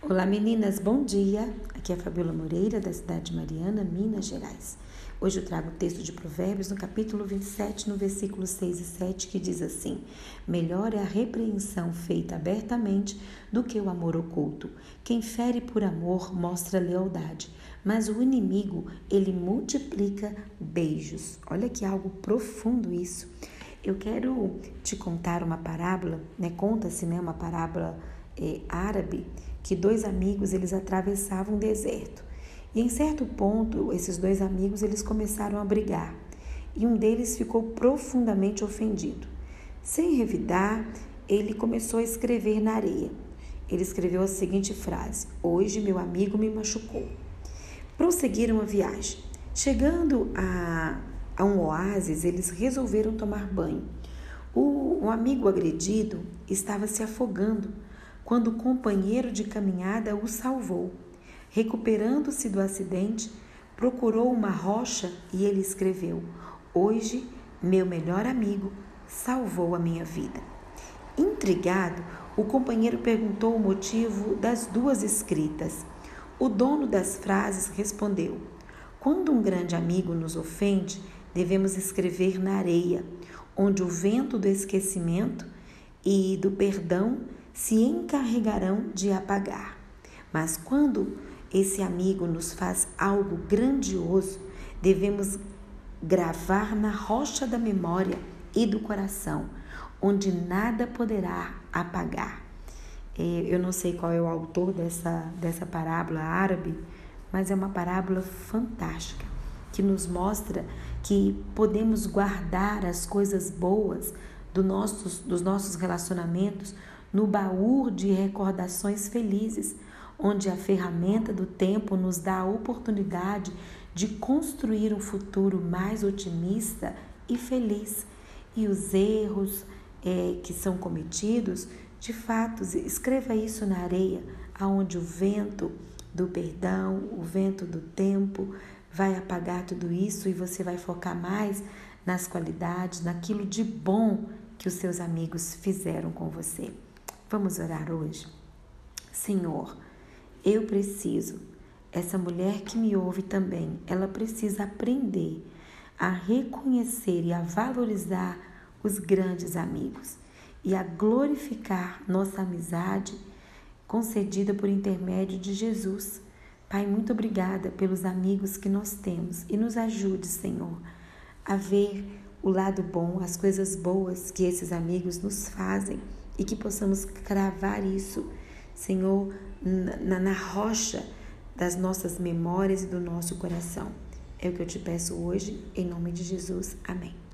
Olá meninas, bom dia. Aqui é a Fabiola Moreira, da cidade de Mariana, Minas Gerais. Hoje eu trago o texto de Provérbios no capítulo 27, no versículo 6 e 7, que diz assim: Melhor é a repreensão feita abertamente do que o amor oculto. Quem fere por amor mostra lealdade, mas o inimigo, ele multiplica beijos. Olha que algo profundo isso. Eu quero te contar uma parábola, né? Conta-se, né, uma parábola é, árabe que dois amigos eles atravessavam o deserto. E em certo ponto, esses dois amigos eles começaram a brigar. E um deles ficou profundamente ofendido. Sem revidar, ele começou a escrever na areia. Ele escreveu a seguinte frase: Hoje meu amigo me machucou. Prosseguiram a viagem. Chegando a, a um oásis, eles resolveram tomar banho. O, o amigo agredido estava se afogando quando o companheiro de caminhada o salvou. Recuperando-se do acidente, procurou uma rocha e ele escreveu: Hoje, meu melhor amigo salvou a minha vida. Intrigado, o companheiro perguntou o motivo das duas escritas. O dono das frases respondeu: Quando um grande amigo nos ofende, devemos escrever na areia, onde o vento do esquecimento e do perdão se encarregarão de apagar. Mas quando esse amigo nos faz algo grandioso, devemos gravar na rocha da memória e do coração, onde nada poderá apagar. É, eu não sei qual é o autor dessa, dessa parábola árabe, mas é uma parábola fantástica que nos mostra que podemos guardar as coisas boas do nossos, dos nossos relacionamentos no baú de recordações felizes, onde a ferramenta do tempo nos dá a oportunidade de construir um futuro mais otimista e feliz. E os erros é, que são cometidos, de fato, escreva isso na areia, aonde o vento do perdão, o vento do tempo vai apagar tudo isso e você vai focar mais nas qualidades, naquilo de bom que os seus amigos fizeram com você. Vamos orar hoje? Senhor, eu preciso, essa mulher que me ouve também, ela precisa aprender a reconhecer e a valorizar os grandes amigos e a glorificar nossa amizade concedida por intermédio de Jesus. Pai, muito obrigada pelos amigos que nós temos e nos ajude, Senhor, a ver o lado bom, as coisas boas que esses amigos nos fazem e que possamos cravar isso, Senhor, na, na rocha das nossas memórias e do nosso coração. É o que eu te peço hoje, em nome de Jesus. Amém.